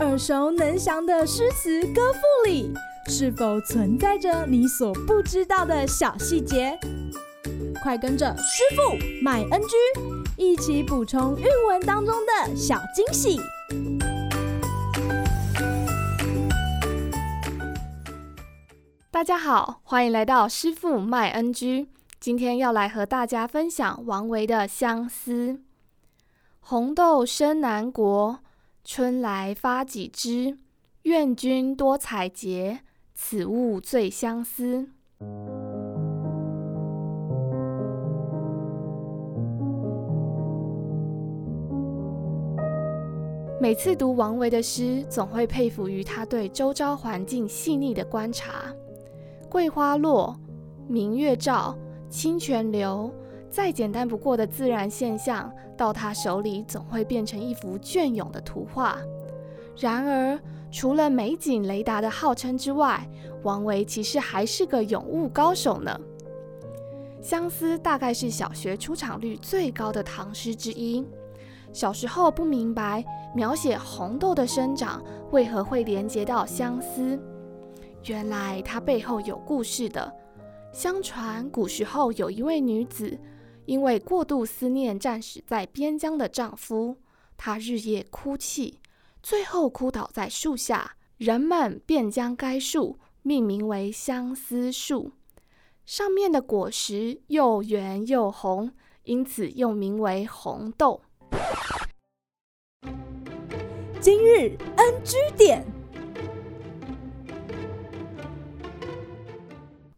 耳熟能详的诗词歌赋里，是否存在着你所不知道的小细节？快跟着师傅麦恩居一起补充韵文当中的小惊喜！大家好，欢迎来到师傅麦恩居。今天要来和大家分享王维的《相思》：红豆生南国，春来发几枝。愿君多采撷，此物最相思。每次读王维的诗，总会佩服于他对周遭环境细腻的观察。桂花落，明月照，清泉流，再简单不过的自然现象，到他手里总会变成一幅隽永的图画。然而，除了美景雷达的号称之外，王维其实还是个咏物高手呢。相思大概是小学出场率最高的唐诗之一。小时候不明白描写红豆的生长为何会连接到相思，原来它背后有故事的。相传古时候有一位女子，因为过度思念战死在边疆的丈夫，她日夜哭泣，最后哭倒在树下，人们便将该树命名为相思树，上面的果实又圆又红，因此又名为红豆。今日 NG 点，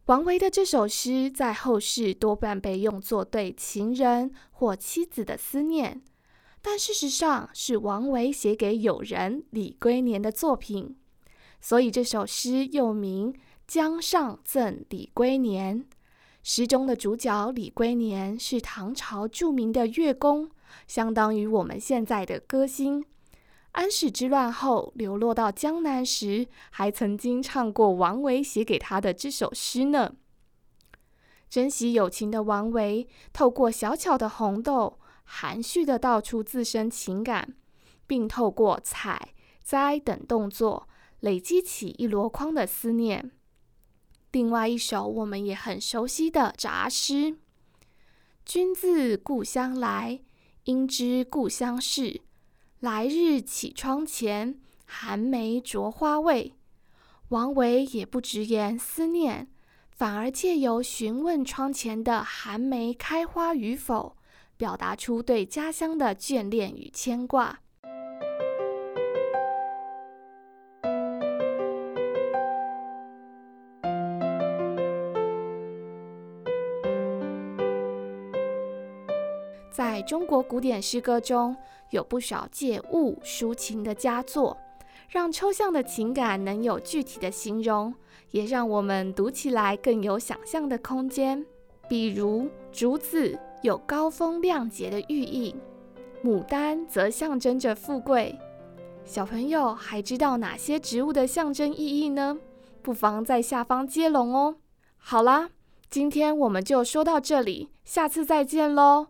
王维的这首诗在后世多半被用作对情人或妻子的思念，但事实上是王维写给友人李龟年的作品，所以这首诗又名《江上赠李龟年》。诗中的主角李龟年是唐朝著名的乐工，相当于我们现在的歌星。安史之乱后流落到江南时，还曾经唱过王维写给他的这首诗呢。珍惜友情的王维，透过小巧的红豆，含蓄地道出自身情感，并透过采、摘等动作，累积起一箩筐的思念。另外一首我们也很熟悉的杂诗：“君自故乡来，应知故乡事。”来日绮窗前，寒梅着花未？王维也不直言思念，反而借由询问窗前的寒梅开花与否，表达出对家乡的眷恋与牵挂。在中国古典诗歌中，有不少借物抒情的佳作，让抽象的情感能有具体的形容，也让我们读起来更有想象的空间。比如，竹子有高风亮节的寓意，牡丹则象征着富贵。小朋友还知道哪些植物的象征意义呢？不妨在下方接龙哦。好啦，今天我们就说到这里，下次再见喽。